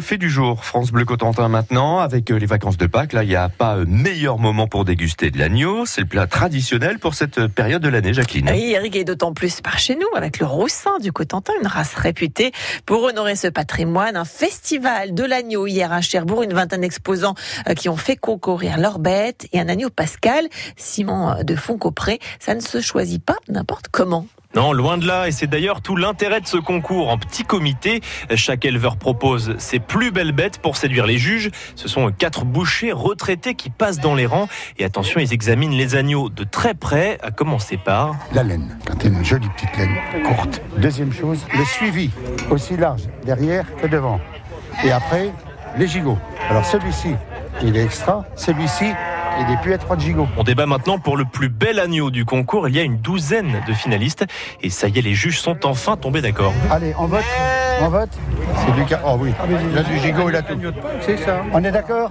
fait du jour, France Bleu Cotentin maintenant, avec euh, les vacances de Pâques. Là, il n'y a pas euh, meilleur moment pour déguster de l'agneau. C'est le plat traditionnel pour cette période de l'année, Jacqueline. Oui, Eric, est d'autant plus par chez nous, avec le Roussin du Cotentin, une race réputée pour honorer ce patrimoine. Un festival de l'agneau hier à Cherbourg, une vingtaine d'exposants euh, qui ont fait concourir leurs bêtes et un agneau pascal, ciment de Foncopré. Ça ne se choisit pas n'importe comment. Non, loin de là, et c'est d'ailleurs tout l'intérêt de ce concours en petit comité. Chaque éleveur propose ses plus belles bêtes pour séduire les juges. Ce sont quatre bouchers retraités qui passent dans les rangs. Et attention, ils examinent les agneaux de très près, à commencer par... La laine, quand y a une jolie petite laine courte. Deuxième chose, le suivi, aussi large derrière que devant. Et après, les gigots. Alors celui-ci, il est extra. Celui-ci, et des puits à 3 gigots. On débat maintenant pour le plus bel agneau du concours. Il y a une douzaine de finalistes. Et ça y est, les juges sont enfin tombés d'accord. Allez, on vote On vote C'est du Oh oui, il a du gigot, il a tout. C'est ça. On est d'accord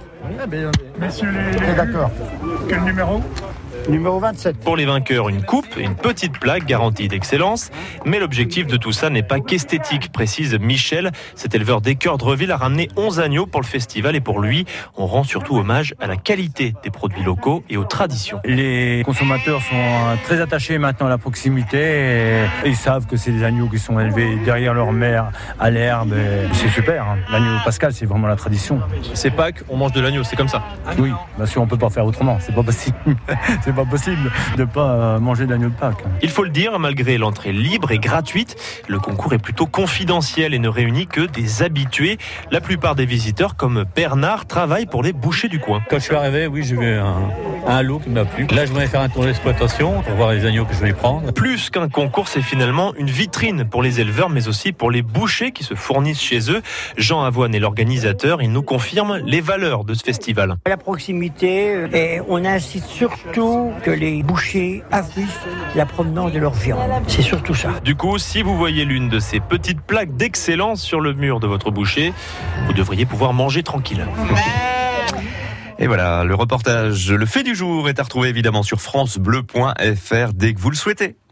Messieurs les... d'accord. Quel numéro? Numéro 27. Pour les vainqueurs, une coupe et une petite plaque garantie d'excellence. Mais l'objectif de tout ça n'est pas qu'esthétique, précise Michel. Cet éleveur d'écœurs de Reville a ramené 11 agneaux pour le festival et pour lui, on rend surtout hommage à la qualité des produits locaux et aux traditions. Les consommateurs sont très attachés maintenant à la proximité et ils savent que c'est des agneaux qui sont élevés derrière leur mère à l'herbe. C'est super. Hein. L'agneau pascal, c'est vraiment la tradition. C'est Pâques, on mange de l'agneau, c'est comme ça. Oui, bien sûr, on peut pas faire autrement. C'est pas possible. pas possible de ne pas euh, manger d'agneau de Pâques. Il faut le dire, malgré l'entrée libre et gratuite, le concours est plutôt confidentiel et ne réunit que des habitués. La plupart des visiteurs, comme Bernard, travaillent pour les bouchers du coin. Quand je suis arrivé, oui, j'ai vu un, un lot qui m'a plu. Là, je voulais faire un tour d'exploitation pour voir les agneaux que je vais prendre. Plus qu'un concours, c'est finalement une vitrine pour les éleveurs, mais aussi pour les bouchers qui se fournissent chez eux. Jean Avoine est l'organisateur. Il nous confirme les valeurs de ce festival. La proximité, et on insiste surtout que les bouchers affichent la provenance de leur viande. C'est surtout ça. Du coup, si vous voyez l'une de ces petites plaques d'excellence sur le mur de votre boucher, vous devriez pouvoir manger tranquille. Et voilà, le reportage Le fait du jour est à retrouver évidemment sur francebleu.fr dès que vous le souhaitez.